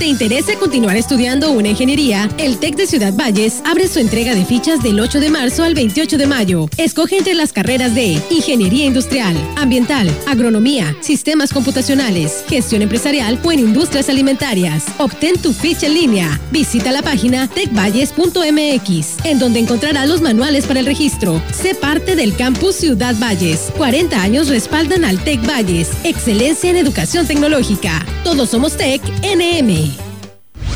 ¿Te interesa continuar estudiando una ingeniería? El TEC de Ciudad Valles abre su entrega de fichas del 8 de marzo al 28 de mayo. Escoge entre las carreras de Ingeniería Industrial, Ambiental, Agronomía, Sistemas Computacionales, Gestión Empresarial o en Industrias Alimentarias. Obtén tu ficha en línea. Visita la página tecvalles.mx, en donde encontrarás los manuales para el registro. Sé parte del campus Ciudad Valles. 40 años respaldan al TEC Valles. Excelencia en educación tecnológica. Todos somos TEC NM.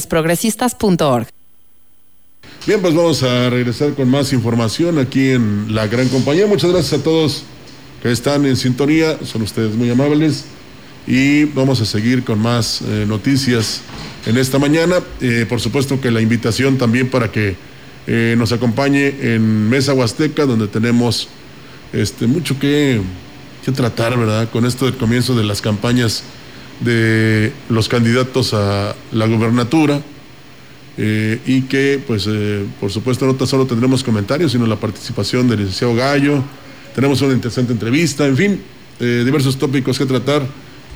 progresistas.org. Bien, pues vamos a regresar con más información aquí en la gran compañía. Muchas gracias a todos que están en sintonía, son ustedes muy amables y vamos a seguir con más eh, noticias en esta mañana. Eh, por supuesto que la invitación también para que eh, nos acompañe en Mesa Huasteca, donde tenemos este, mucho que, que tratar, ¿verdad? Con esto del comienzo de las campañas de los candidatos a la gubernatura eh, y que, pues, eh, por supuesto, no tan solo tendremos comentarios, sino la participación del licenciado Gallo, tenemos una interesante entrevista, en fin, eh, diversos tópicos que tratar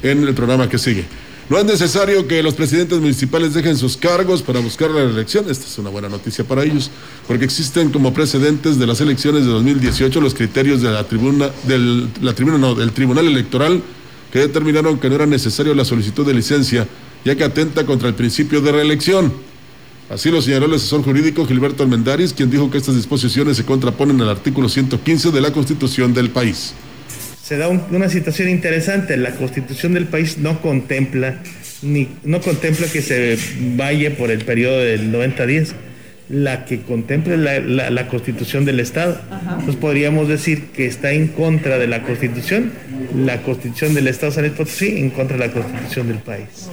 en el programa que sigue. No es necesario que los presidentes municipales dejen sus cargos para buscar la reelección. Esta es una buena noticia para ellos, porque existen como precedentes de las elecciones de 2018 los criterios de la tribuna, del, la tribuna no, del Tribunal Electoral que determinaron que no era necesario la solicitud de licencia, ya que atenta contra el principio de reelección. Así lo señaló el asesor jurídico Gilberto Almendaris, quien dijo que estas disposiciones se contraponen al artículo 115 de la Constitución del país se da una situación interesante. La constitución del país no contempla, ni, no contempla que se vaya por el periodo del 90-10. La que contempla es la, constitución del Estado. Entonces podríamos decir que está en contra de la constitución, la constitución del Estado San Luis Potosí en contra de la constitución del país.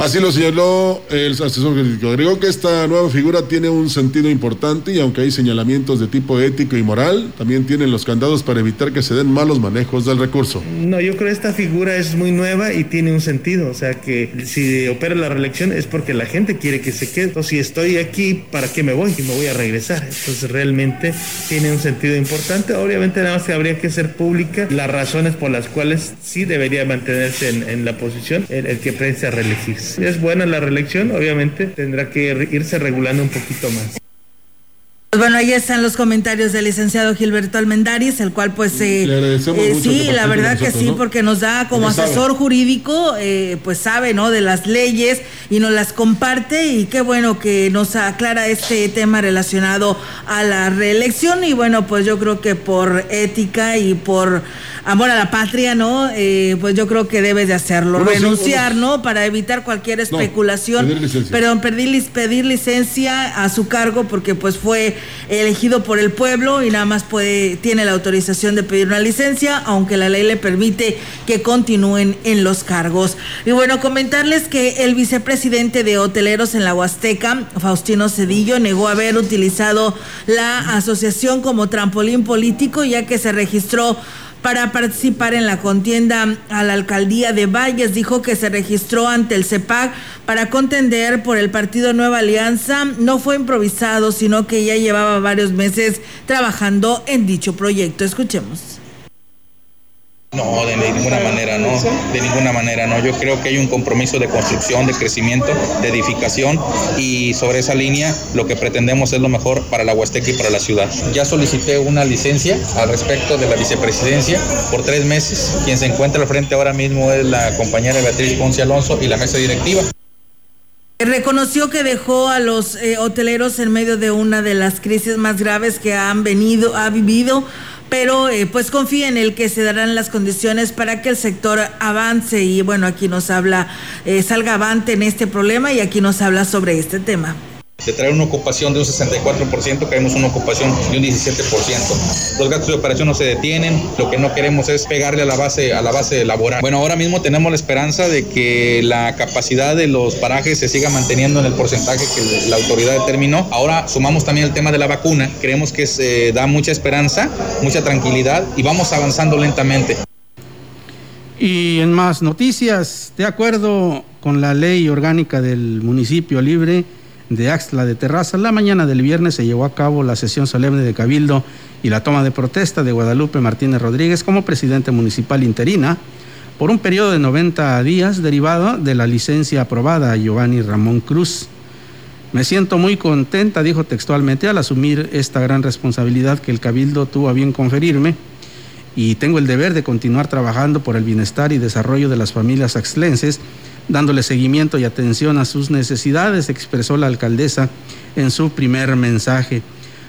Así lo señaló el asesor jurídico. Agregó que esta nueva figura tiene un sentido importante y aunque hay señalamientos de tipo ético y moral, también tienen los candados para evitar que se den malos manejos del recurso. No, yo creo que esta figura es muy nueva y tiene un sentido. O sea que si opera la reelección es porque la gente quiere que se quede. Entonces, si estoy aquí, ¿para qué me voy? Y me voy a regresar. Entonces, realmente tiene un sentido importante. Obviamente, nada más que habría que ser pública las razones por las cuales sí debería mantenerse en, la posición el, el que piense a reelegirse es buena la reelección, obviamente tendrá que irse regulando un poquito más. Pues bueno, ahí están los comentarios del licenciado Gilberto Almendaris, el cual pues eh, eh sí, la verdad que sí, porque nos da como asesor jurídico, eh, pues sabe, ¿no? De las leyes y nos las comparte y qué bueno que nos aclara este tema relacionado a la reelección y bueno, pues yo creo que por ética y por amor a la patria, ¿no? Eh, pues yo creo que debes de hacerlo, renunciar, ¿no? Para evitar cualquier especulación. Perdón, pedir, pedir licencia a su cargo porque pues fue elegido por el pueblo y nada más puede, tiene la autorización de pedir una licencia, aunque la ley le permite que continúen en los cargos. Y bueno, comentarles que el vicepresidente de hoteleros en la Huasteca, Faustino Cedillo, negó haber utilizado la asociación como trampolín político, ya que se registró para participar en la contienda a la alcaldía de Valles. Dijo que se registró ante el CEPAC para contender por el partido Nueva Alianza. No fue improvisado, sino que ya llevaba varios meses trabajando en dicho proyecto. Escuchemos. No, de ninguna manera, no, de ninguna manera, no. Yo creo que hay un compromiso de construcción, de crecimiento, de edificación y sobre esa línea lo que pretendemos es lo mejor para la Huasteca y para la ciudad. Ya solicité una licencia al respecto de la vicepresidencia por tres meses. Quien se encuentra al frente ahora mismo es la compañera Beatriz Ponce Alonso y la mesa directiva. Reconoció que dejó a los eh, hoteleros en medio de una de las crisis más graves que han venido, ha vivido pero eh, pues confía en el que se darán las condiciones para que el sector avance. Y bueno, aquí nos habla, eh, salga avante en este problema y aquí nos habla sobre este tema de traer una ocupación de un 64%, queremos una ocupación de un 17%. Los gastos de operación no se detienen, lo que no queremos es pegarle a la base a la base laboral. Bueno, ahora mismo tenemos la esperanza de que la capacidad de los parajes se siga manteniendo en el porcentaje que la autoridad determinó. Ahora sumamos también el tema de la vacuna, creemos que se da mucha esperanza, mucha tranquilidad y vamos avanzando lentamente. Y en más noticias, de acuerdo con la ley orgánica del municipio libre, de Axtla de Terraza, la mañana del viernes se llevó a cabo la sesión solemne de Cabildo y la toma de protesta de Guadalupe Martínez Rodríguez como presidente municipal interina por un periodo de 90 días derivado de la licencia aprobada a Giovanni Ramón Cruz. Me siento muy contenta, dijo textualmente, al asumir esta gran responsabilidad que el Cabildo tuvo a bien conferirme y tengo el deber de continuar trabajando por el bienestar y desarrollo de las familias axlenses dándole seguimiento y atención a sus necesidades, expresó la alcaldesa en su primer mensaje.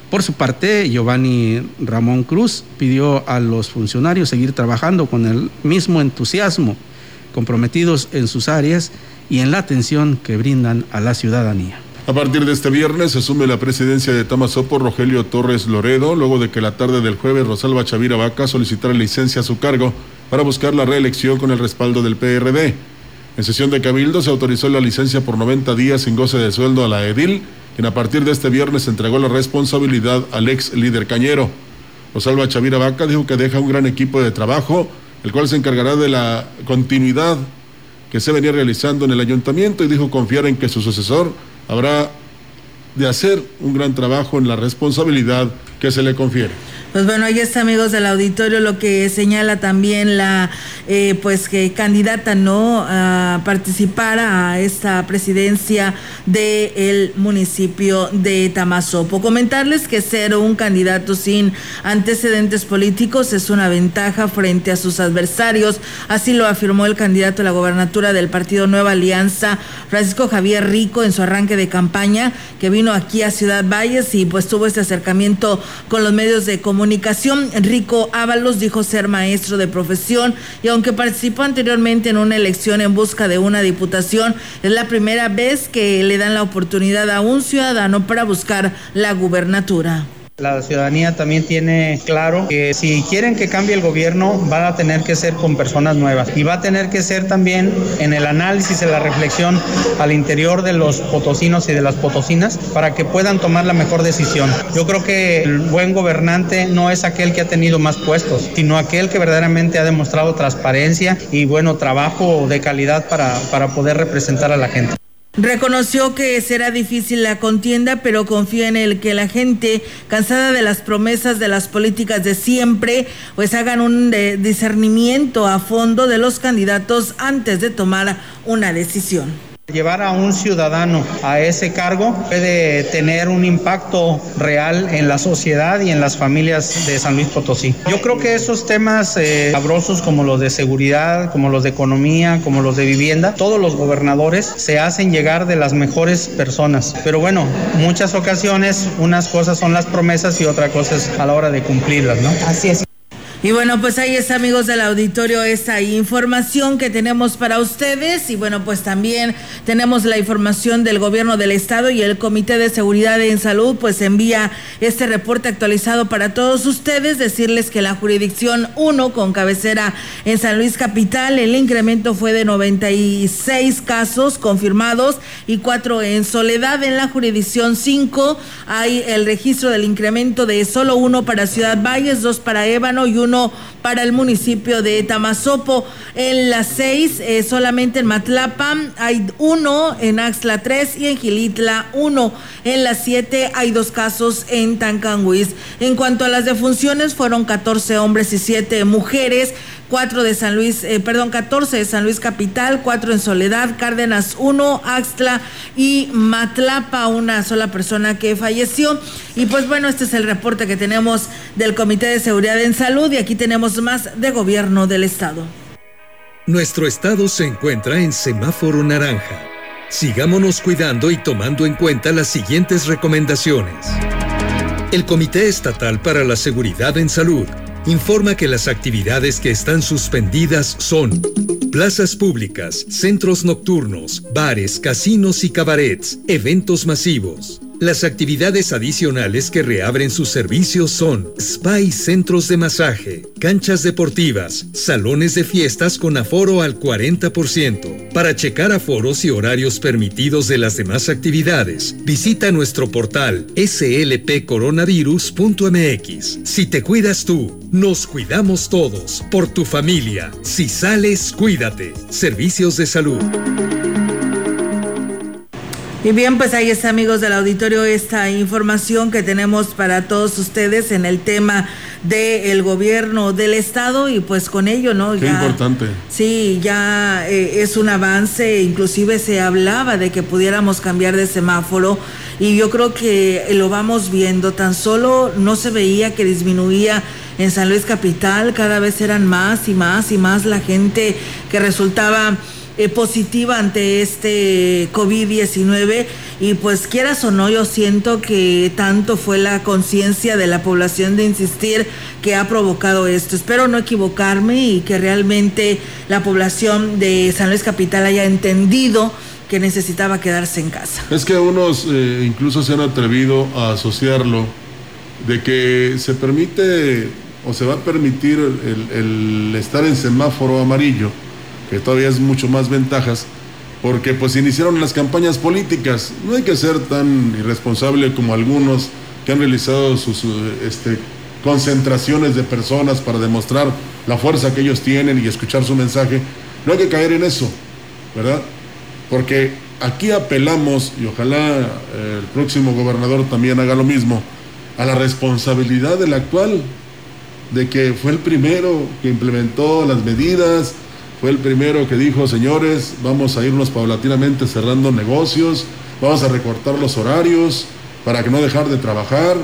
Por su parte, Giovanni Ramón Cruz pidió a los funcionarios seguir trabajando con el mismo entusiasmo, comprometidos en sus áreas y en la atención que brindan a la ciudadanía. A partir de este viernes asume la presidencia de Tamazopo Rogelio Torres Loredo, luego de que la tarde del jueves Rosalba Chavira Vaca solicitara licencia a su cargo para buscar la reelección con el respaldo del PRD. En sesión de Cabildo se autorizó la licencia por 90 días sin goce de sueldo a la Edil, quien a partir de este viernes entregó la responsabilidad al ex líder cañero. Rosalba Chavira Vaca dijo que deja un gran equipo de trabajo el cual se encargará de la continuidad que se venía realizando en el ayuntamiento y dijo confiar en que su sucesor habrá de hacer un gran trabajo en la responsabilidad que se le confiere. Pues bueno, ahí está, amigos del auditorio, lo que señala también la eh, pues que candidata no a participar a esta presidencia del municipio de Tamazopo. Comentarles que ser un candidato sin antecedentes políticos es una ventaja frente a sus adversarios. Así lo afirmó el candidato a la gobernatura del partido Nueva Alianza, Francisco Javier Rico, en su arranque de campaña, que vino aquí a Ciudad Valles y pues tuvo este acercamiento con los medios de comunicación Rico Ábalos dijo ser maestro de profesión y aunque participó anteriormente en una elección en busca de una diputación, es la primera vez que le dan la oportunidad a un ciudadano para buscar la gubernatura. La ciudadanía también tiene claro que si quieren que cambie el gobierno, van a tener que ser con personas nuevas y va a tener que ser también en el análisis, en la reflexión al interior de los potosinos y de las potosinas para que puedan tomar la mejor decisión. Yo creo que el buen gobernante no es aquel que ha tenido más puestos, sino aquel que verdaderamente ha demostrado transparencia y bueno trabajo de calidad para, para poder representar a la gente. Reconoció que será difícil la contienda, pero confía en el que la gente, cansada de las promesas de las políticas de siempre, pues hagan un discernimiento a fondo de los candidatos antes de tomar una decisión. Llevar a un ciudadano a ese cargo puede tener un impacto real en la sociedad y en las familias de San Luis Potosí. Yo creo que esos temas eh, sabrosos como los de seguridad, como los de economía, como los de vivienda, todos los gobernadores se hacen llegar de las mejores personas. Pero bueno, muchas ocasiones unas cosas son las promesas y otra cosa es a la hora de cumplirlas, ¿no? Así es. Y bueno, pues ahí está, amigos del auditorio, esta información que tenemos para ustedes. Y bueno, pues también tenemos la información del gobierno del estado y el Comité de Seguridad en Salud, pues envía este reporte actualizado para todos ustedes. Decirles que la jurisdicción 1 con cabecera en San Luis Capital, el incremento fue de 96 casos confirmados y 4 en Soledad. En la jurisdicción 5 hay el registro del incremento de solo uno para Ciudad Valles, dos para Ébano y uno para el municipio de Tamazopo. En las seis, eh, solamente en Matlapa hay uno, en Axla tres y en Gilitla uno. En las siete hay dos casos en Tancanguis. En cuanto a las defunciones, fueron 14 hombres y siete mujeres. 4 de San Luis, eh, perdón, 14 de San Luis Capital, 4 en Soledad, Cárdenas 1, Axtla y Matlapa, una sola persona que falleció. Y pues bueno, este es el reporte que tenemos del Comité de Seguridad en Salud y aquí tenemos más de gobierno del Estado. Nuestro estado se encuentra en semáforo naranja. Sigámonos cuidando y tomando en cuenta las siguientes recomendaciones. El Comité Estatal para la Seguridad en Salud informa que las actividades que están suspendidas son plazas públicas, centros nocturnos, bares, casinos y cabarets, eventos masivos. Las actividades adicionales que reabren sus servicios son spa y centros de masaje, canchas deportivas, salones de fiestas con aforo al 40%. Para checar aforos y horarios permitidos de las demás actividades, visita nuestro portal slpcoronavirus.mx. Si te cuidas tú, nos cuidamos todos. Por tu familia. Si sales, cuídate. Servicios de salud. Y bien, pues ahí está, amigos del auditorio, esta información que tenemos para todos ustedes en el tema del gobierno del estado y pues con ello, ¿no? Qué importante. Sí, ya eh, es un avance, inclusive se hablaba de que pudiéramos cambiar de semáforo y yo creo que lo vamos viendo, tan solo no se veía que disminuía en San Luis Capital, cada vez eran más y más y más la gente que resultaba eh, positiva ante este COVID-19 y pues quieras o no, yo siento que tanto fue la conciencia de la población de insistir que ha provocado esto. Espero no equivocarme y que realmente la población de San Luis Capital haya entendido que necesitaba quedarse en casa. Es que unos eh, incluso se han atrevido a asociarlo de que se permite o se va a permitir el estar en semáforo amarillo que todavía es mucho más ventajas, porque pues iniciaron las campañas políticas. No hay que ser tan irresponsable como algunos que han realizado sus este, concentraciones de personas para demostrar la fuerza que ellos tienen y escuchar su mensaje. No hay que caer en eso, ¿verdad? Porque aquí apelamos, y ojalá eh, el próximo gobernador también haga lo mismo, a la responsabilidad del actual, de que fue el primero que implementó las medidas, fue el primero que dijo, señores, vamos a irnos paulatinamente cerrando negocios, vamos a recortar los horarios para que no dejar de trabajar.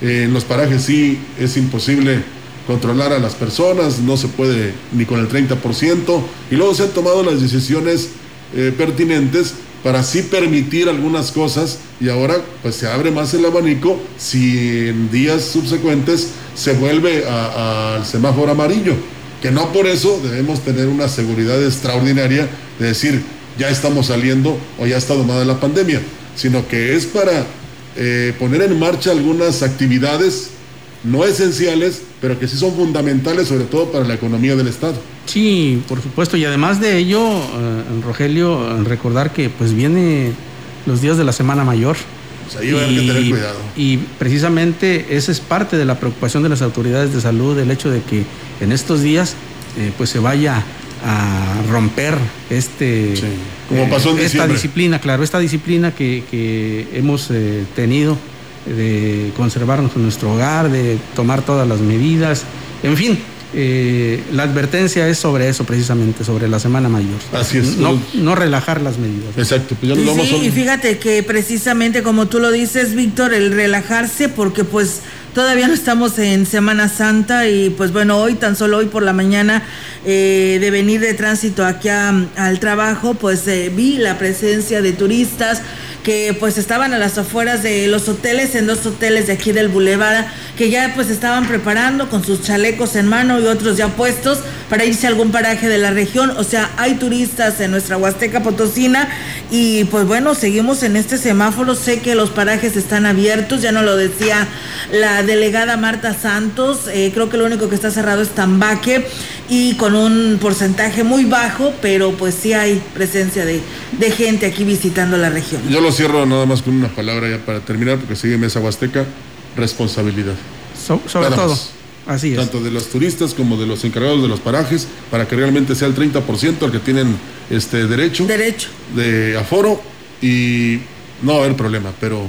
Eh, en los parajes sí es imposible controlar a las personas, no se puede ni con el 30%, y luego se han tomado las decisiones eh, pertinentes para así permitir algunas cosas y ahora pues se abre más el abanico si en días subsecuentes se vuelve al semáforo amarillo que no por eso debemos tener una seguridad extraordinaria de decir ya estamos saliendo o ya está domada la pandemia, sino que es para eh, poner en marcha algunas actividades no esenciales, pero que sí son fundamentales, sobre todo para la economía del Estado. Sí, por supuesto, y además de ello, eh, Rogelio, recordar que pues viene los días de la Semana Mayor. Pues ahí hay que tener cuidado. Y precisamente esa es parte de la preocupación de las autoridades de salud, el hecho de que en estos días eh, pues se vaya a romper este como pasó en esta disciplina, claro, esta disciplina que, hemos eh, tenido de conservarnos en nuestro hogar, de tomar todas las medidas, en fin, eh, la advertencia es sobre eso precisamente, sobre la Semana Mayor. Así es. No, relajar las medidas. Exacto. Pues sí, y fíjate que precisamente como tú lo dices, Víctor, el relajarse, porque pues todavía no estamos en Semana Santa y pues bueno, hoy, tan solo hoy por la mañana, eh, de venir de tránsito aquí al trabajo, pues eh, vi la presencia de turistas que pues estaban a las afueras de los hoteles, en dos hoteles de aquí del Boulevard, que ya pues estaban preparando con sus chalecos en mano y otros ya puestos para irse a algún paraje de la región. O sea, hay turistas en nuestra Huasteca Potosina y pues bueno, seguimos en este semáforo. Sé que los parajes están abiertos, ya no lo decía la delegada Marta Santos. Eh, creo que lo único que está cerrado es Tambaque y con un porcentaje muy bajo, pero pues sí hay presencia de, gente aquí visitando la región. Cierro nada más con una palabra ya para terminar, porque sigue Mesa Huasteca, responsabilidad. sobre todo. Así es. Tanto de los turistas como de los encargados de los parajes, para que realmente sea el 30% al que tienen este derecho, derecho de aforo y no va a haber problema, pero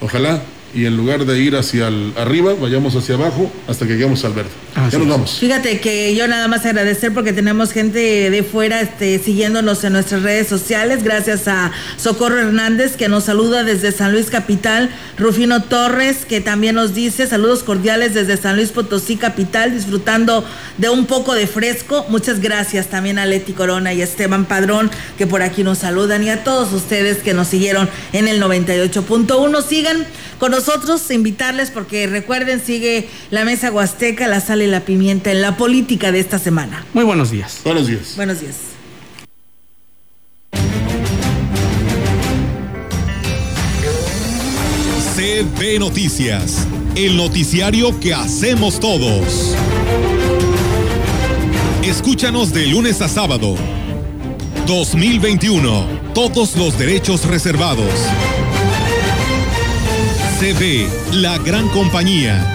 ojalá y en lugar de ir hacia el, arriba, vayamos hacia abajo hasta que lleguemos al verde. Ya nos vamos. Fíjate que yo nada más agradecer porque tenemos gente de fuera este, siguiéndonos en nuestras redes sociales. Gracias a Socorro Hernández que nos saluda desde San Luis Capital. Rufino Torres que también nos dice saludos cordiales desde San Luis Potosí Capital, disfrutando de un poco de fresco. Muchas gracias también a Leti Corona y a Esteban Padrón que por aquí nos saludan y a todos ustedes que nos siguieron en el 98.1. Sigan con nosotros, invitarles porque recuerden, sigue la mesa huasteca, la sal la pimienta en la política de esta semana. Muy buenos días. Buenos días. Buenos días. CB Noticias, el noticiario que hacemos todos. Escúchanos de lunes a sábado. 2021. Todos los derechos reservados. CB, la gran compañía,